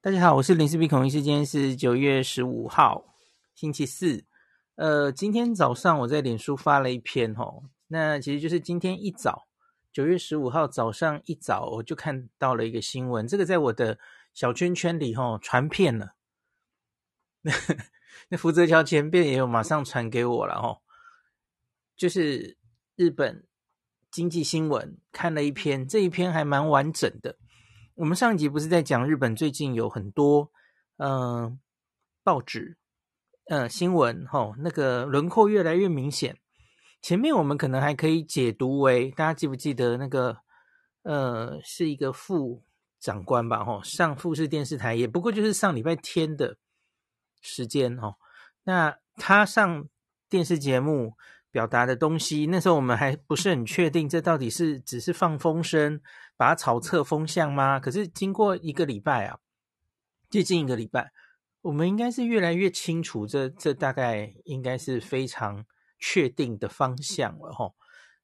大家好，我是林氏璧孔医师，今天是九月十五号，星期四。呃，今天早上我在脸书发了一篇吼，那其实就是今天一早，九月十五号早上一早，我就看到了一个新闻，这个在我的小圈圈里吼传遍了。那 那福泽桥前辈也有马上传给我了吼，就是日本经济新闻看了一篇，这一篇还蛮完整的。我们上一集不是在讲日本最近有很多嗯、呃、报纸嗯、新闻吼、那个轮廓越来越明显。前面我们可能还可以解读为，大家记不记得那个呃是一个副长官吧？吼、上富士电视台，也不过就是上礼拜天的时间哦。那他上电视节目。表达的东西，那时候我们还不是很确定，这到底是只是放风声，把它炒侧风向吗？可是经过一个礼拜啊，接近一个礼拜，我们应该是越来越清楚这，这这大概应该是非常确定的方向了吼。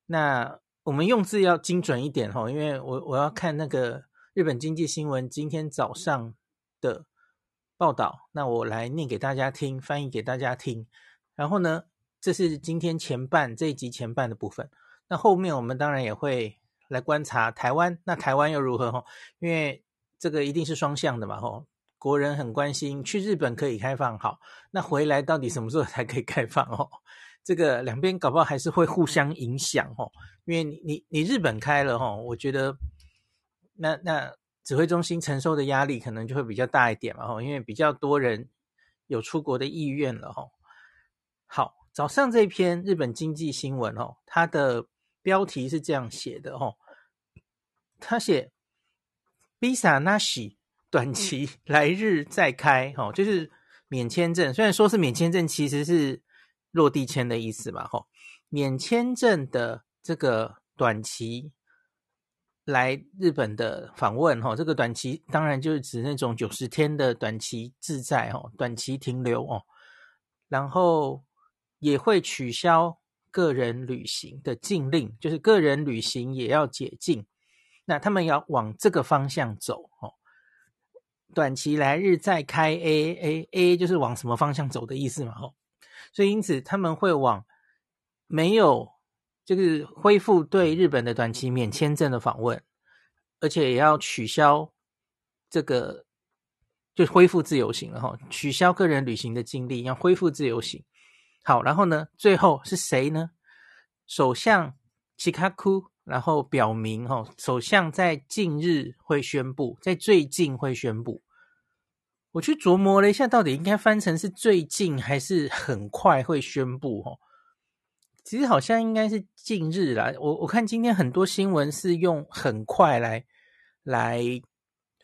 那我们用字要精准一点吼，因为我我要看那个日本经济新闻今天早上的报道，那我来念给大家听，翻译给大家听，然后呢，这是今天前半这一集前半的部分，那后面我们当然也会来观察台湾，那台湾又如何吼？因为这个一定是双向的嘛吼，国人很关心去日本可以开放好，那回来到底什么时候才可以开放哦？这个两边搞不好还是会互相影响哦，因为你你你日本开了吼，我觉得那那指挥中心承受的压力可能就会比较大一点嘛吼，因为比较多人有出国的意愿了吼。好。早上这篇日本经济新闻哦，它的标题是这样写的哦，他写 “Visa なし短期来日再开”哦，就是免签证。虽然说是免签证，其实是落地签的意思嘛，吼，免签证的这个短期来日本的访问，哈，这个短期当然就是指那种九十天的短期自在，哦，短期停留哦，然后。也会取消个人旅行的禁令，就是个人旅行也要解禁。那他们要往这个方向走哦。短期来日再开 A A A，就是往什么方向走的意思嘛？哦，所以因此他们会往没有就是恢复对日本的短期免签证的访问，而且也要取消这个就恢复自由行了哈。取消个人旅行的禁令，要恢复自由行。好，然后呢？最后是谁呢？首相齐卡库，然后表明，哈，首相在近日会宣布，在最近会宣布。我去琢磨了一下，到底应该翻成是最近还是很快会宣布？哈，其实好像应该是近日啦。我我看今天很多新闻是用很快来来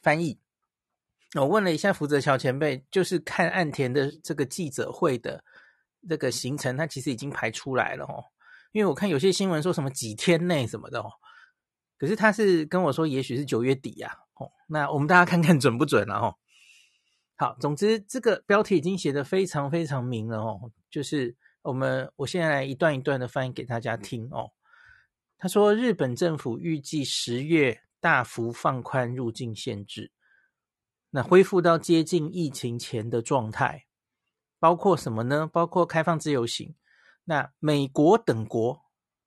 翻译。我问了一下福泽桥前辈，就是看岸田的这个记者会的。这个行程它其实已经排出来了哦，因为我看有些新闻说什么几天内什么的哦，可是他是跟我说也许是九月底呀哦，那我们大家看看准不准了哦。好，总之这个标题已经写得非常非常明了哦，就是我们我现在来一段一段的翻译给大家听哦。他说日本政府预计十月大幅放宽入境限制，那恢复到接近疫情前的状态。包括什么呢？包括开放自由行。那美国等国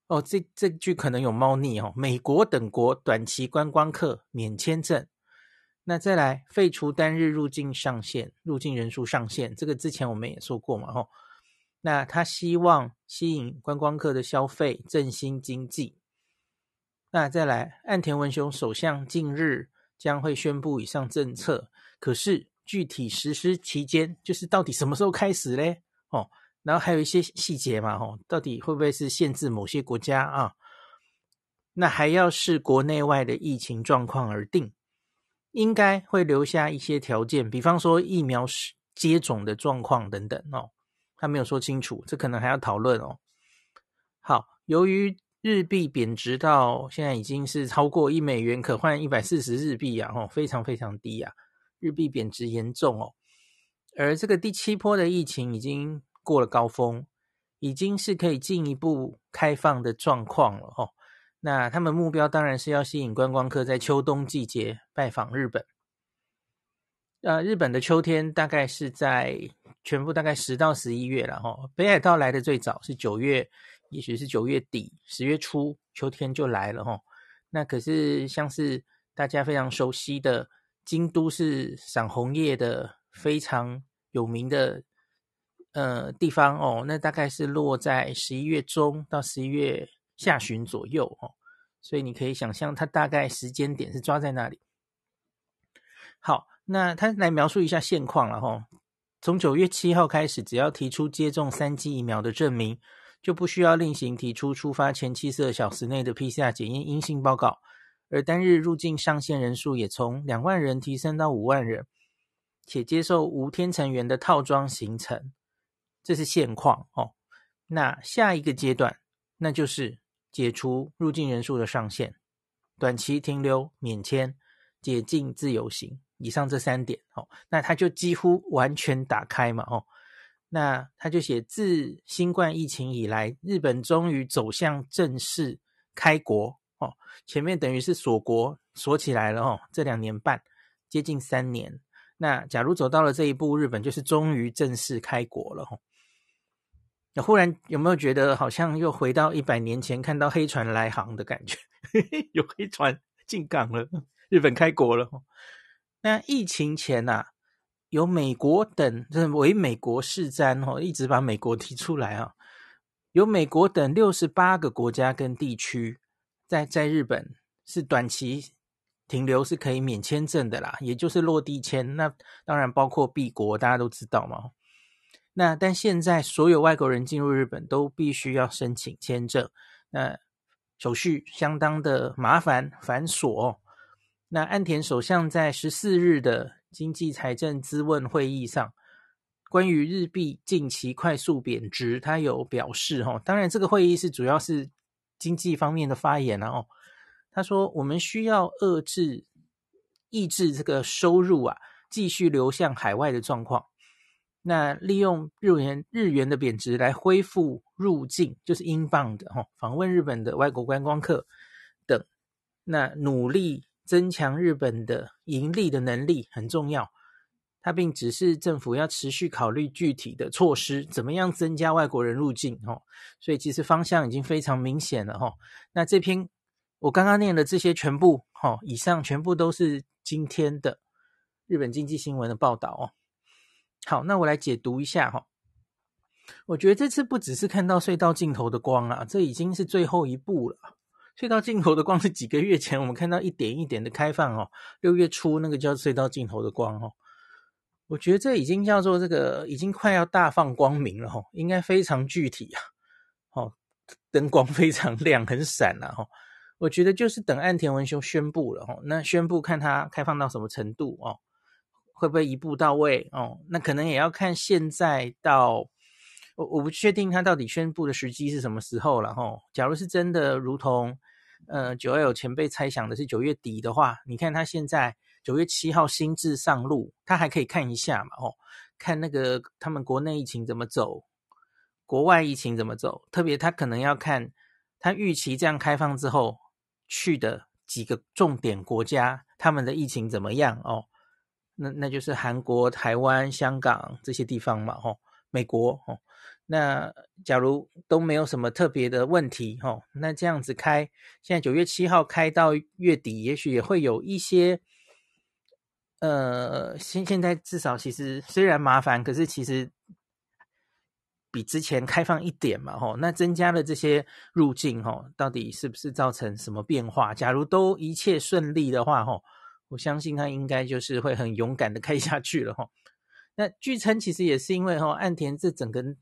哦，这这句可能有猫腻哦。美国等国短期观光客免签证。那再来废除单日入境上限，入境人数上限，这个之前我们也说过嘛，吼。那他希望吸引观光客的消费，振兴经济。那再来，岸田文雄首相近日将会宣布以上政策，可是。具体实施期间就是到底什么时候开始嘞？哦，然后还有一些细节嘛，哦，到底会不会是限制某些国家啊？那还要视国内外的疫情状况而定，应该会留下一些条件，比方说疫苗接种的状况等等哦。他没有说清楚，这可能还要讨论哦。好，由于日币贬值到现在已经是超过一美元可换一百四十日币啊，哦，非常非常低啊。日币贬值严重哦，而这个第七波的疫情已经过了高峰，已经是可以进一步开放的状况了哦。那他们目标当然是要吸引观光客在秋冬季节拜访日本。呃，日本的秋天大概是在全部大概十到十一月了哈。北海道来的最早是九月，也许是九月底、十月初，秋天就来了哈。那可是像是大家非常熟悉的京都，是赏红叶的非常有名的呃地方哦。那大概是落在十一月中到十一月下旬左右哦。所以你可以想象，它大概时间点是抓在那里。好，那他来描述一下现况了哈。从九月七号开始，只要提出接种三剂疫苗的证明，就不需要另行提出出发前七十二小时内的 PCR 检验阴性报告。而单日入境上限人数也从两万人提升到五万人，且接受无天成员的套装行程。这是现况哦。那下一个阶段，那就是解除入境人数的上限，短期停留免签，解禁自由行。以上这三点，哦，那他就几乎完全打开嘛，哦，那他就写自新冠疫情以来，日本终于走向正式开国，哦，前面等于是锁国锁起来了，哦，这两年半接近三年，那假如走到了这一步，日本就是终于正式开国了，哦，那忽然有没有觉得好像又回到一百年前看到黑船来航的感觉？有黑船进港了，日本开国了，那疫情前呐、啊，有美国等认为美国是瞻哦，一直把美国提出来啊。有美国等六十八个国家跟地区，在在日本是短期停留是可以免签证的啦，也就是落地签。那当然包括 B 国，大家都知道嘛。那但现在所有外国人进入日本都必须要申请签证，那手续相当的麻烦繁琐。那岸田首相在十四日的经济财政咨问会议上，关于日币近期快速贬值，他有表示哈，当然这个会议是主要是经济方面的发言了哦。他说，我们需要遏制、抑制这个收入啊继续流向海外的状况，那利用日元日元的贬值来恢复入境，就是英镑的哈，访问日本的外国观光客等，那努力。增强日本的盈利的能力很重要，他并指示政府要持续考虑具体的措施，怎么样增加外国人入境哦。所以其实方向已经非常明显了哈。那这篇我刚刚念的这些全部哈，以上全部都是今天的日本经济新闻的报道哦。好，那我来解读一下哈。我觉得这次不只是看到隧道尽头的光啊，这已经是最后一步了。隧道尽头的光是几个月前我们看到一点一点的开放哦，六月初那个叫隧道尽头的光哦，我觉得这已经叫做这个已经快要大放光明了哈，应该非常具体啊，哦，灯光非常亮很闪呐哈，我觉得就是等岸田文雄宣布了哈，那宣布看他开放到什么程度哦，会不会一步到位哦，那可能也要看现在到。我我不确定他到底宣布的时机是什么时候了哈。假如是真的如同呃九 L 前辈猜想的是九月底的话，你看他现在九月七号新制上路，他还可以看一下嘛哦，看那个他们国内疫情怎么走，国外疫情怎么走，特别他可能要看他预期这样开放之后去的几个重点国家，他们的疫情怎么样哦？那那就是韩国、台湾、香港这些地方嘛哦，美国哦。那假如都没有什么特别的问题，吼，那这样子开，现在九月七号开到月底，也许也会有一些，呃，现现在至少其实虽然麻烦，可是其实比之前开放一点嘛，吼，那增加了这些入境，吼，到底是不是造成什么变化？假如都一切顺利的话，吼，我相信他应该就是会很勇敢的开下去了，吼。那据称其实也是因为，吼，岸田这整个。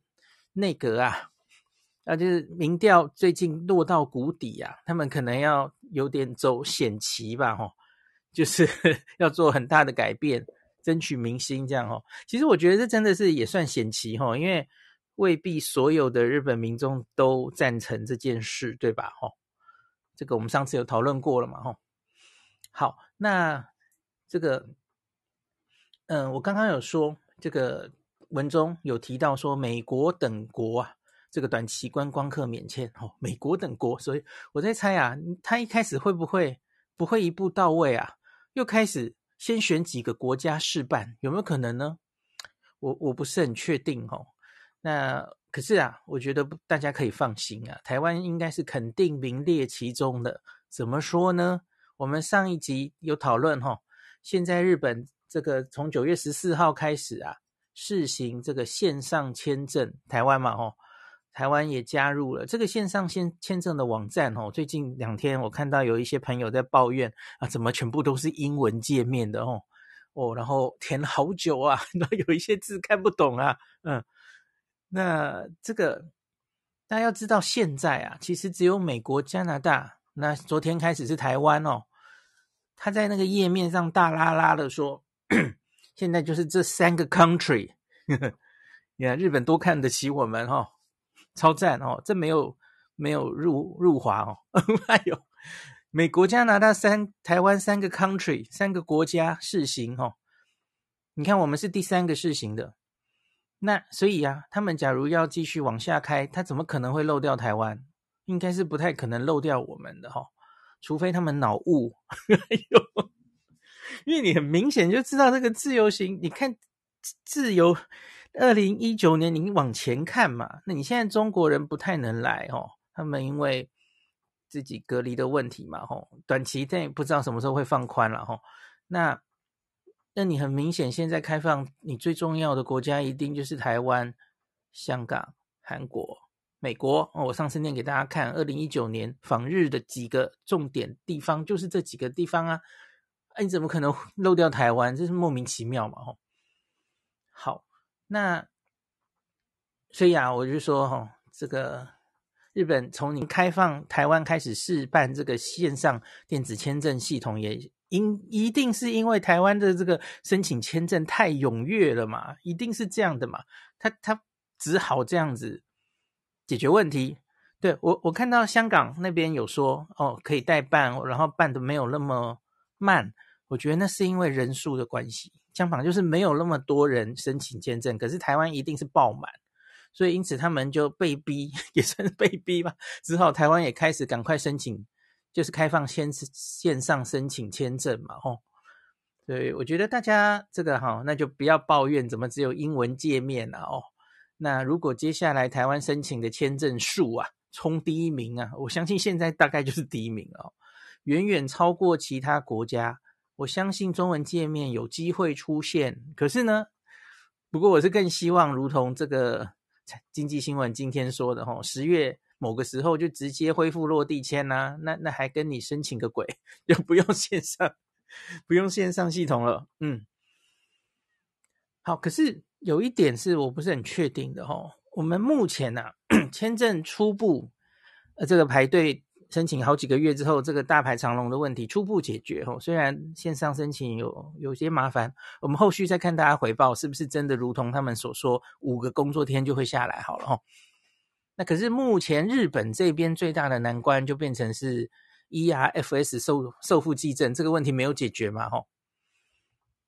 内阁啊，啊，就是民调最近落到谷底啊，他们可能要有点走险棋吧，吼，就是 要做很大的改变，争取民心这样哦。其实我觉得这真的是也算险棋哈，因为未必所有的日本民众都赞成这件事，对吧？哈，这个我们上次有讨论过了嘛，哈。好，那这个，嗯，我刚刚有说这个。文中有提到说，美国等国啊，这个短期观光客免签哦，美国等国，所以我在猜啊，他一开始会不会不会一步到位啊？又开始先选几个国家试办，有没有可能呢？我我不是很确定哦。那可是啊，我觉得大家可以放心啊，台湾应该是肯定名列其中的。怎么说呢？我们上一集有讨论哈，现在日本这个从九月十四号开始啊，试行这个线上签证，台湾嘛吼，台湾也加入了这个线上签签证的网站哦。最近两天我看到有一些朋友在抱怨啊，怎么全部都是英文界面的哦哦，然后填好久啊，然后有一些字看不懂啊，嗯。那这个大家要知道，现在啊，其实只有美国、加拿大。那昨天开始是台湾哦，他在那个页面上大拉拉的说，现在就是这三个 country，你看日本多看得起我们哦，超赞哦，这没有没有入入华哦，还有美国、加拿大三、台湾三个 country，三个国家试行哦。你看我们是第三个试行的。那所以呀、啊，他们假如要继续往下开，他怎么可能会漏掉台湾？应该是不太可能漏掉我们的哈，除非他们脑雾。哎呦，因为你很明显就知道这个自由行，你看自由，二零一九年你往前看嘛，那你现在中国人不太能来哦，他们因为自己隔离的问题嘛，吼，短期内不知道什么时候会放宽了吼，那。那你很明显，现在开放你最重要的国家一定就是台湾、香港、韩国、美国。哦，我上次念给大家看，二零一九年访日的几个重点地方就是这几个地方啊。哎，你怎么可能 漏掉台湾？这是莫名其妙嘛！吼。好，那所以啊，我就说哈，这个日本从你开放台湾开始试办这个线上电子签证系统也。因一定是因为台湾的这个申请签证太踊跃了嘛，一定是这样的嘛，他他只好这样子解决问题。对，我我看到香港那边有说哦，可以代办，然后办的没有那么慢。我觉得那是因为人数的关系，相反就是没有那么多人申请签证，可是台湾一定是爆满，所以因此他们就被逼，也算是被逼吧，只好台湾也开始赶快申请。就是开放先线上申请签证嘛，吼，所以我觉得大家这个哈，那就不要抱怨怎么只有英文界面了哦。那如果接下来台湾申请的签证数啊冲第一名啊，我相信现在大概就是第一名哦，远远超过其他国家。我相信中文界面有机会出现，可是呢，不过我是更希望如同这个经济新闻今天说的吼，十月。某个时候就直接恢复落地签呐、那那还跟你申请个鬼，就不用线上，不用线上系统了。嗯，好，可是有一点是我不是很确定的哦。我们目前呐、啊，签证初步呃这个排队申请好几个月之后，这个大排长龙的问题初步解决哦。虽然线上申请有有些麻烦，我们后续再看大家回报是不是真的如同他们所说，五个工作天就会下来好了哦。那可是目前日本这边最大的难关就变成是 ERFS 受受付济证这个问题没有解决嘛？吼，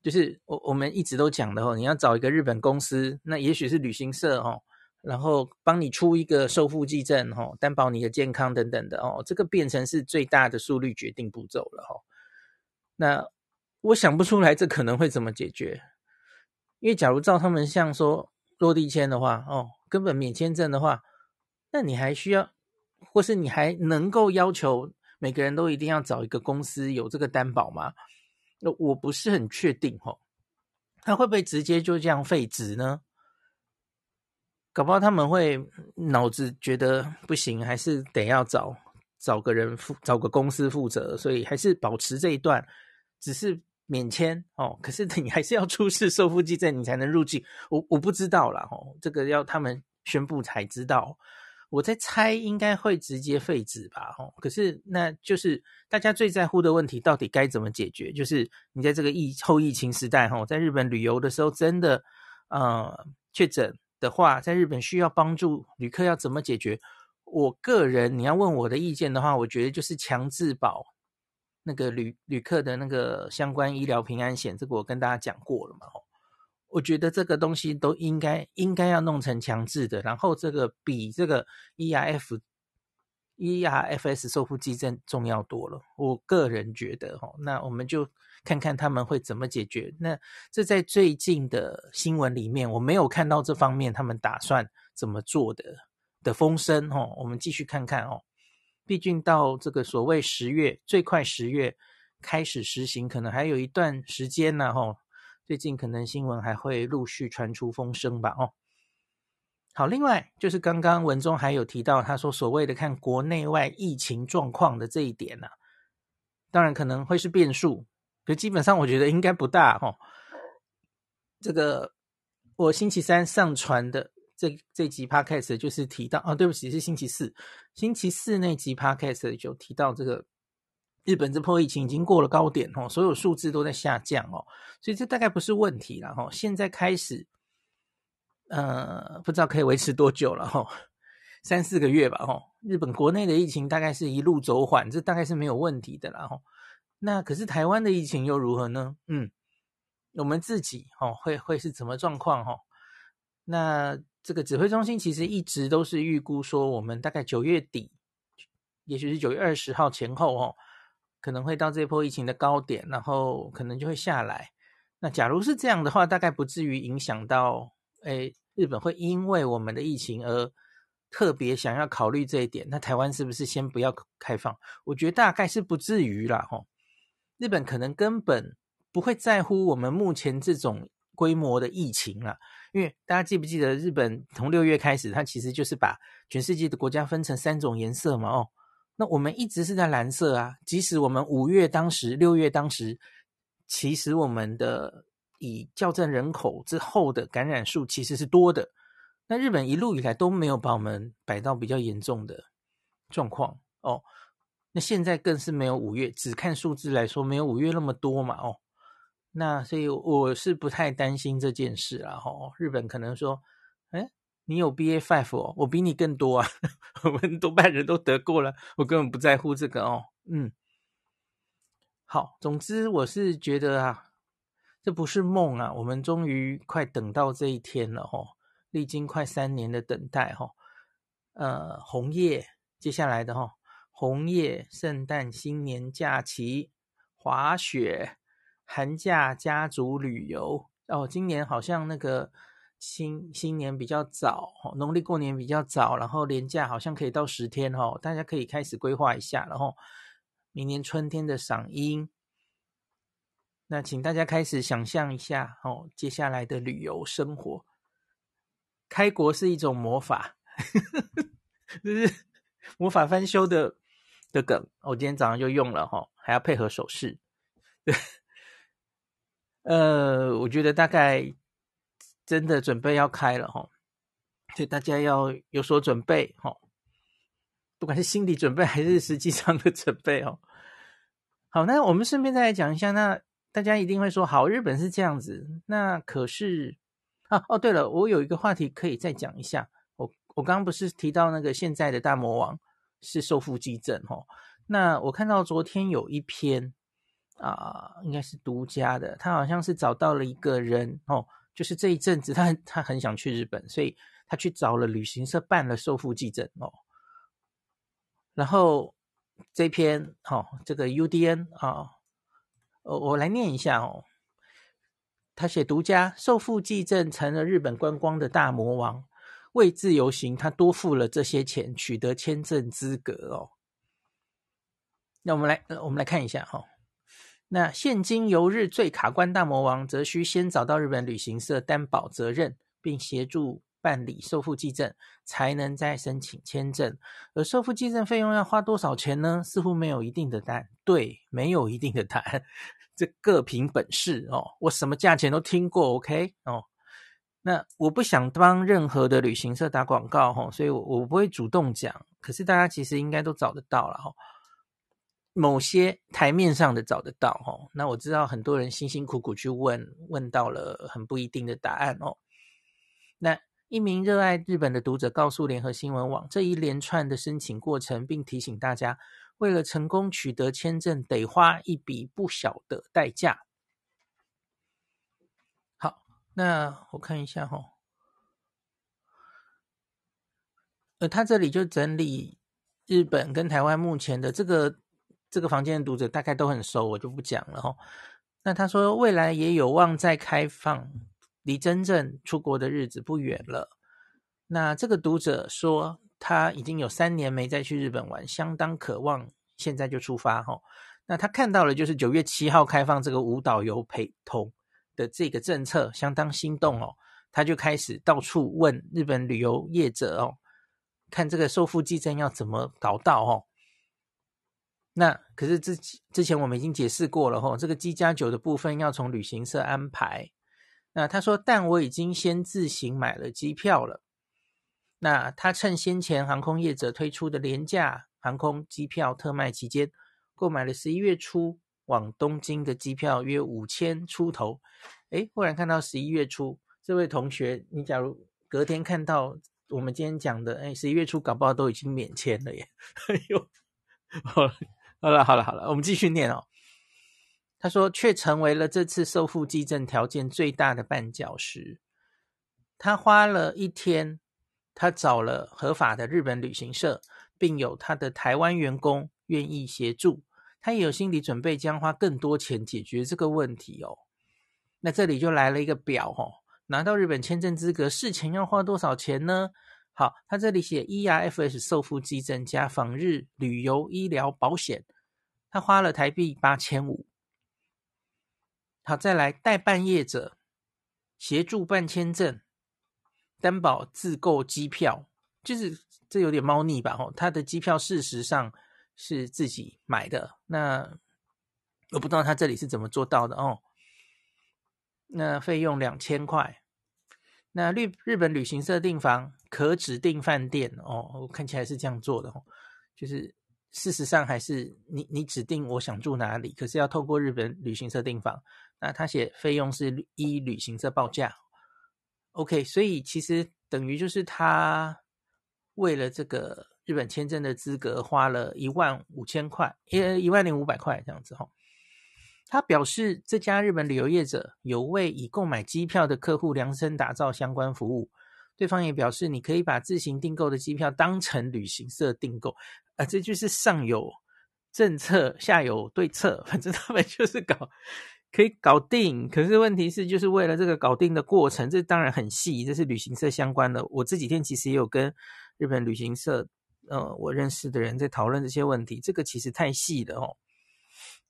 就是我我们一直都讲的吼，你要找一个日本公司，那也许是旅行社吼，然后帮你出一个受付济证吼，担保你的健康等等的哦，这个变成是最大的速率决定步骤了吼。那我想不出来这可能会怎么解决，因为假如照他们像说落地签的话哦，根本免签证的话。那你还需要，或是你还能够要求每个人都一定要找一个公司有这个担保吗？那我不是很确定哦。他会不会直接就这样废止呢？搞不好他们会脑子觉得不行，还是得要找找个人负，找个公司负责，所以还是保持这一段，只是免签哦。可是 你还是要出示受付济证，你才能入境。我我不知道啦哦，这个要他们宣布才知道。我在猜，应该会直接废止吧？哦，可是那就是大家最在乎的问题，到底该怎么解决？就是你在这个疫后疫情时代，哈，在日本旅游的时候，真的，呃，确诊的话，在日本需要帮助，旅客要怎么解决？我个人，你要问我的意见的话，我觉得就是强制保那个旅旅客的那个相关医疗平安险，这个我跟大家讲过了嘛，哦。我觉得这个东西都应该应该要弄成强制的，然后这个比这个 ERF ERFS 受付济证重要多了。我个人觉得哈，那我们就看看他们会怎么解决。那这在最近的新闻里面，我没有看到这方面他们打算怎么做的的风声哦。我们继续看看哦，毕竟到这个所谓十月，最快十月开始实行，可能还有一段时间呢。哦，最近可能新闻还会陆续传出风声吧。哦。好，另外就是刚刚文中还有提到，他说所谓的看国内外疫情状况的这一点呢、啊，当然可能会是变数，可基本上我觉得应该不大哈、哦。这个我星期三上传的这这集 podcast 就是提到啊，对不起，是星期四，星期四那集 podcast 就提到这个日本这波疫情已经过了高点哦，所有数字都在下降哦，所以这大概不是问题了哈、哦。现在开始。呃，不知道可以维持多久了哈，三四个月吧哈。日本国内的疫情大概是一路走缓，这大概是没有问题的啦哈。那可是台湾的疫情又如何呢？嗯，我们自己哦会会是怎么状况哈？那这个指挥中心其实一直都是预估说，我们大概九月底，也许是九月二十号前后哦，可能会到这波疫情的高点，然后可能就会下来。那假如是这样的话，大概不至于影响到。诶，日本会因为我们的疫情而特别想要考虑这一点，那台湾是不是先不要开放？我觉得大概是不至于啦，吼。日本可能根本不会在乎我们目前这种规模的疫情啦，因为大家记不记得日本从六月开始，它其实就是把全世界的国家分成三种颜色嘛，哦，那我们一直是在蓝色啊，即使我们五月当时、六月当时，其实我们的。以校正人口之后的感染数其实是多的，那日本一路以来都没有把我们摆到比较严重的状况哦。那现在更是没有五月，只看数字来说，没有五月那么多嘛哦。那所以我是不太担心这件事啦哦。日本可能说，哎，你有 BA.5 哦，我比你更多啊，我们多半人都得过了，我根本不在乎这个哦。嗯，好，总之我是觉得啊。这不是梦啊！我们终于快等到这一天了吼，历经快三年的等待吼，呃，红叶接下来的吼，红叶、圣诞、新年假期、滑雪、寒假、家族旅游哦。今年好像那个新新年比较早，哦农历过年比较早，然后连假好像可以到十天吼，大家可以开始规划一下，然后明年春天的赏樱。那请大家开始想象一下哦，接下来的旅游生活，开国是一种魔法，就是魔法翻修的的梗。我今天早上就用了哈，还要配合手势。对，呃，我觉得大概真的准备要开了哈，所以大家要有所准备哈，不管是心理准备还是实际上的准备哦。好，那我们顺便再来讲一下那。大家一定会说，好，日本是这样子。那可是啊，哦，对了，我有一个话题可以再讲一下。我我刚刚不是提到那个现在的大魔王是受腹肌症哦。那我看到昨天有一篇啊，应该是独家的，他好像是找到了一个人哦，就是这一阵子他他很想去日本，所以他去找了旅行社办了受腹肌症哦。然后这篇哦，这个 UDN 啊。我我来念一下哦，他写独家受腹肌症成了日本观光的大魔王，为自由行他多付了这些钱取得签证资格哦。那我们来我们来看一下哈、哦，那现今游日最卡关大魔王，则需先找到日本旅行社担保责任，并协助办理受腹肌症，才能再申请签证。而受腹肌症费用要花多少钱呢？似乎没有一定的答案。对，没有一定的答案。这各凭本事哦，我什么价钱都听过，OK 哦。那我不想帮任何的旅行社打广告哈，所以我我不会主动讲。可是大家其实应该都找得到了哈，某些台面上的找得到哈。那我知道很多人辛辛苦苦去问，问到了很不一定的答案哦。那一名热爱日本的读者告诉联合新闻网这一连串的申请过程，并提醒大家。为了成功取得签证，得花一笔不小的代价。好，那我看一下哈、哦，呃，他这里就整理日本跟台湾目前的这个这个房间的读者大概都很熟，我就不讲了哈、哦。那他说未来也有望再开放，离真正出国的日子不远了。那这个读者说他已经有三年没再去日本玩，相当渴望现在就出发哈。那他看到了就是九月七号开放这个无导游陪同的这个政策，相当心动哦。他就开始到处问日本旅游业者哦，看这个受付机证要怎么搞到哦。那可是之之前我们已经解释过了吼，这个机加酒的部分要从旅行社安排。那他说，但我已经先自行买了机票了。那他趁先前航空业者推出的廉价航空机票特卖期间，购买了十一月初往东京的机票，约五千出头。诶，忽然看到十一月初，这位同学，你假如隔天看到我们今天讲的，诶，十一月初搞不好都已经免签了耶。哎呦，好了。好了好了好了，我们继续念哦。他说，却成为了这次受付机证条件最大的绊脚石。他花了一天，他找了合法的日本旅行社，并有他的台湾员工愿意协助。他也有心理准备，将花更多钱解决这个问题哦。那这里就来了一个表哦，拿到日本签证资格，事前要花多少钱呢？好，他这里写 ERFS 受付机证加访日旅游医疗保险，他花了台币八千五。好，再来代办业者协助办签证，担保自购机票，就是这有点猫腻吧？哦，他的机票事实上是自己买的，那我不知道他这里是怎么做到的哦。那费用两千块。那日日本旅行社订房可指定饭店哦，我看起来是这样做的哦，就是事实上还是你你指定我想住哪里，可是要透过日本旅行社订房，那他写费用是一旅行社报价，OK，所以其实等于就是他为了这个日本签证的资格花了一万五千块，呃一万零五百块这样子哈。他表示，这家日本旅游业者有为已购买机票的客户量身打造相关服务。对方也表示，你可以把自行订购的机票当成旅行社订购。啊，这就是上有政策，下有对策，反正他们就是搞可以搞定。可是问题是，就是为了这个搞定的过程，这当然很细，这是旅行社相关的。我这几天其实也有跟日本旅行社，呃，我认识的人在讨论这些问题。这个其实太细了哦。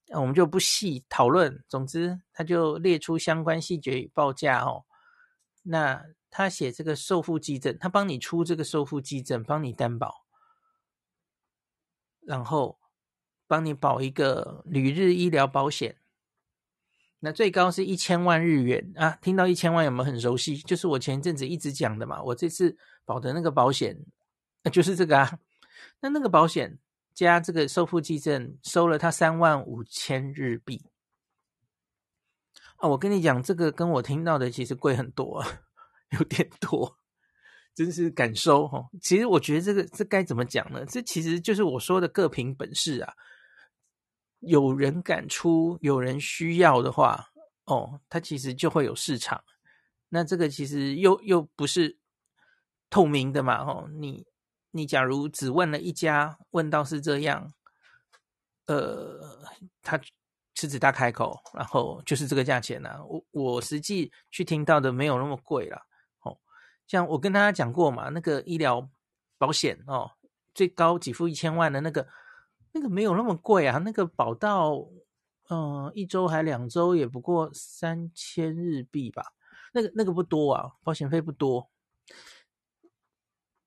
那我们就不细讨论。总之，他就列出相关细节与报价哦。那他写这个受付机证，他帮你出这个受付机证，帮你担保，然后帮你保一个旅日医疗保险。那最高是一千万日元啊！听到一千万有没有很熟悉？就是我前一阵子一直讲的嘛。我这次保的那个保险，就是这个啊。那那个保险。加这个受付机证收了他三万五千日币啊！我跟你讲，这个跟我听到的其实贵很多，有点多，真是敢收哈！其实我觉得这个这该怎么讲呢？这其实就是我说的各凭本事啊。有人敢出，有人需要的话，哦，它其实就会有市场。那这个其实又又不是透明的嘛，哦，你。你假如只问了一家，问到是这样，呃，他狮子大开口，然后就是这个价钱呢。我我实际去听到的没有那么贵啦。像我跟大家讲过嘛，那个医疗保险哦，最高给付一千万的那个，那个没有那么贵啊，那个保到嗯、一周还两周也不过三千日币吧，那个那个不多啊，保险费不多。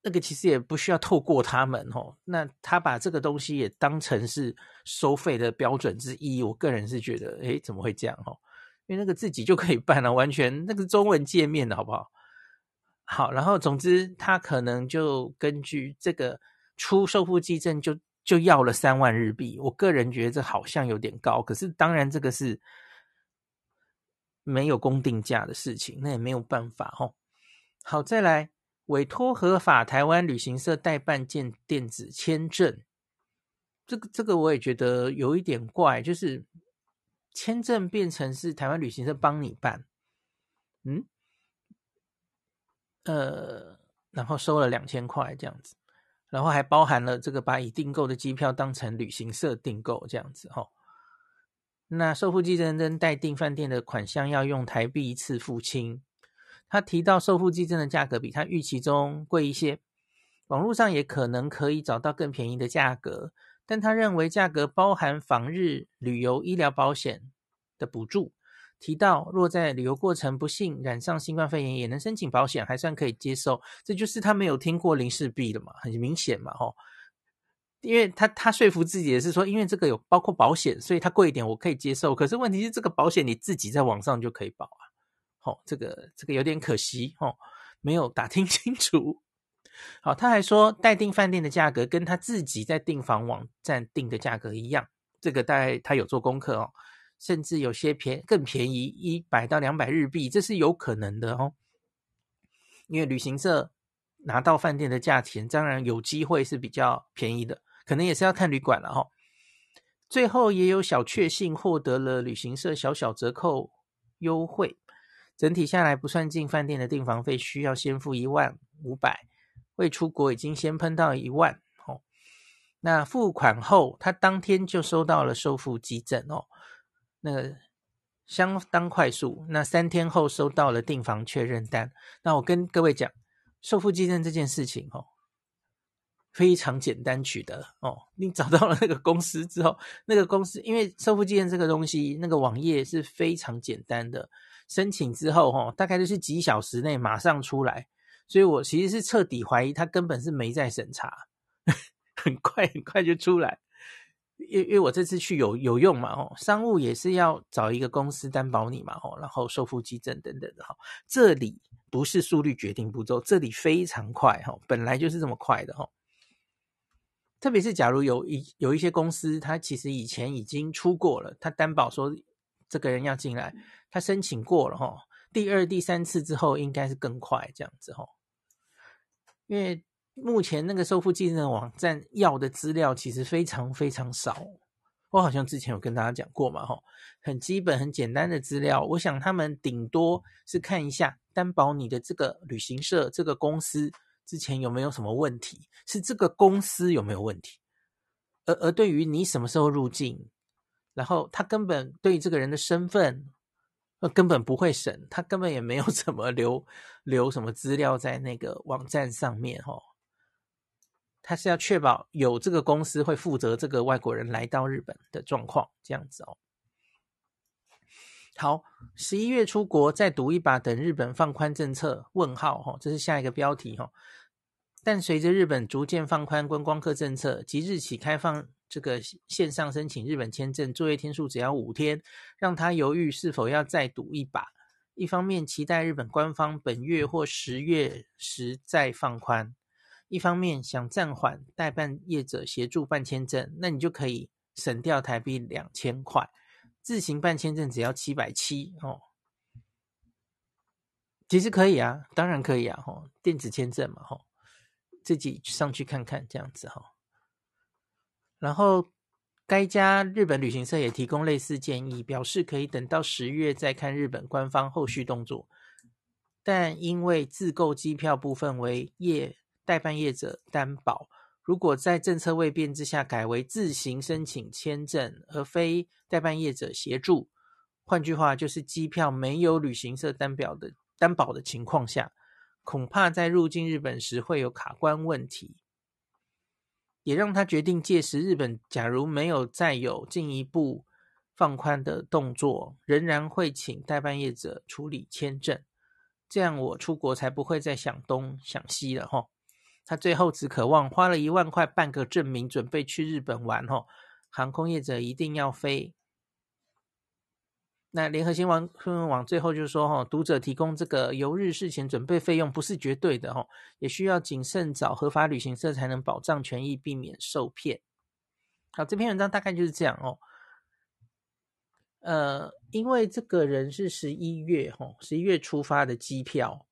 那个其实也不需要透过他们哦，那他把这个东西也当成是收费的标准之一，我个人是觉得，诶，怎么会这样哦？因为那个自己就可以办了，完全那个中文界面的好不好？好，然后总之他可能就根据这个出受付寄证就就要了三万日币，我个人觉得这好像有点高，可是当然这个是没有公定价的事情，那也没有办法哦。好，再来。委托合法台湾旅行社代办件电子签证，这个这个我也觉得有一点怪，就是签证变成是台湾旅行社帮你办，嗯，呃，然后收了两千块这样子，然后还包含了这个把已订购的机票当成旅行社订购这样子哈。那受付寄证跟代订饭店的款项要用台币一次付清。他提到受付寄证的价格比他预期中贵一些，网络上也可能可以找到更便宜的价格，但他认为价格包含访日旅游医疗保险的补助。提到若在旅游过程不幸染上新冠肺炎，也能申请保险，还算可以接受。这就是他没有听过林氏璧的嘛，很明显嘛，吼。因为他他说服自己的是说，因为这个有包括保险，所以它贵一点我可以接受。可是问题是，这个保险你自己在网上就可以保啊。好，这个这个有点可惜哦，没有打听 清楚。好，他还说待订饭店的价格跟他自己在订房网站订的价格一样，这个大概他有做功课哦，甚至有些便更便宜一百到两百日币，这是有可能的哦。因为旅行社拿到饭店的价钱，当然有机会是比较便宜的。可能也是要看旅馆了哈，最后也有小确幸获得了旅行社小小折扣优惠，整体下来不算进饭店的订房费，需要先付一万五百，未出国已经先喷到一万哦。那付款后，他当天就收到了收付寄证哦，那个相当快速，那三天后收到了订房确认单。那我跟各位讲，受付寄证这件事情哦。非常简单取得哦，你找到了那个公司之后，那个公司因为受付寄证这个东西，那个网页是非常简单的，申请之后哈，大概就是几小时内马上出来，所以我其实是彻底怀疑他根本是没在审查，很快很快就出来，因因为我这次去有有用嘛哦，商务也是要找一个公司担保你嘛哦，然后受付寄证等等的哈，这里不是速率决定步骤，这里非常快哈，本来就是这么快的哈。特别是假如有一有一些公司，他其实以前已经出过了，他担保说这个人要进来，他申请过了哈，第二、第三次之后应该是更快这样子哈。因为目前那个受付寄证的网站要的资料其实非常非常少，我好像之前有跟大家讲过嘛哈，很基本、很简单的资料，我想他们顶多是看一下担保你的这个旅行社这个公司。之前有没有什么问题？是这个公司有没有问题？而而对于你什么时候入境，然后他根本对这个人的身份，呃，根本不会审，他根本也没有 怎么留留什么资料在那个网站上面哦。他是要确保有这个公司会负责这个外国人来到日本的状况，这样子哦。好，十一月出国再赌一把，等日本放宽政策？问号哈，这是下一个标题哈。但随着日本逐渐放宽观光客政策，即日起开放这个线上申请日本签证，作业天数只要五天，让他犹豫是否要再赌一把。一方面期待日本官方本月或十月时再放宽，一方面想暂缓代办业者协助办签证，那你就可以省掉台币两千块。自行办签证只要七百七哦，其实可以啊，当然可以啊，吼，电子签证嘛，吼，自己上去看看这样子哈。然后该家日本旅行社也提供类似建议，表示可以等到十月再看日本官方后续动作，但因为自购机票部分为业代办业者担保。如果在政策未变之下改为自行申请签证，而非代办业者协助，换句话就是机票没有旅行社担保的担保的情况下，恐怕在入境日本时会有卡关问题，也让他决定届时日本假如没有再有进一步放宽的动作，仍然会请代办业者处理签证，这样我出国才不会再想东想西了齁。他最后只渴望花了一万块办个证明，准备去日本玩吼。航空业者一定要飞。那联合新闻新闻网最后就说吼，读者提供这个游日事前准备费用不是绝对的吼，也需要谨慎找合法旅行社才能保障权益，避免受骗。好，这篇文章大概就是这样哦。呃，因为这个人是十一月吼，十一月出发的机票。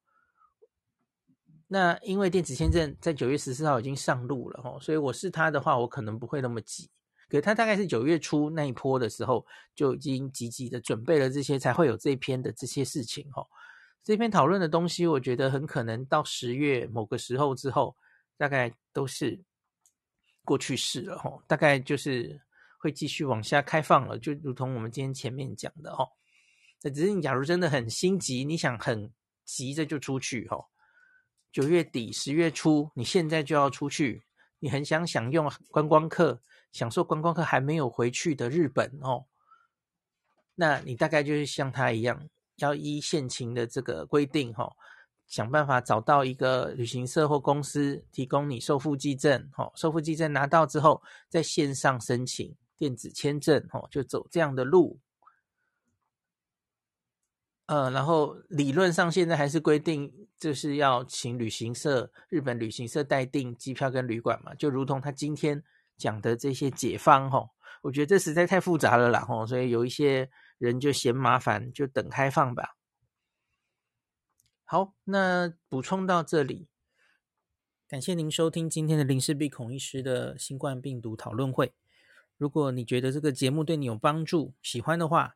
那因为电子签证在九月十四号已经上路了哈，所以我是他的话，我可能不会那么急。可是他大概是九月初那一波的时候就已经积极的准备了这些，才会有这篇的这些事情哈。这篇讨论的东西，我觉得很可能到十月某个时候之后，大概都是过去式了哈。大概就是会继续往下开放了，就如同我们今天前面讲的哦。那只是你假如真的很心急，你想很急着就出去哦，九月底十月初，你现在就要出去，你很想享用观光客，享受观光客还没有回去的日本哦，那你大概就是像他一样，要依现行的这个规定哦。想办法找到一个旅行社或公司提供你受付寄证，哦，受付寄证拿到之后，在线上申请电子签证，哦，就走这样的路。呃，然后理论上现在还是规定，就是要请旅行社、日本旅行社代订机票跟旅馆嘛，就如同他今天讲的这些解方，哦，我觉得这实在太复杂了啦，哦，所以有一些人就嫌麻烦，就等开放吧。好，那补充到这里，感谢您收听今天的林氏璧孔医师的新冠病毒讨论会。如果你觉得这个节目对你有帮助，喜欢的话，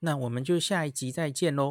那我们就下一集再见喽。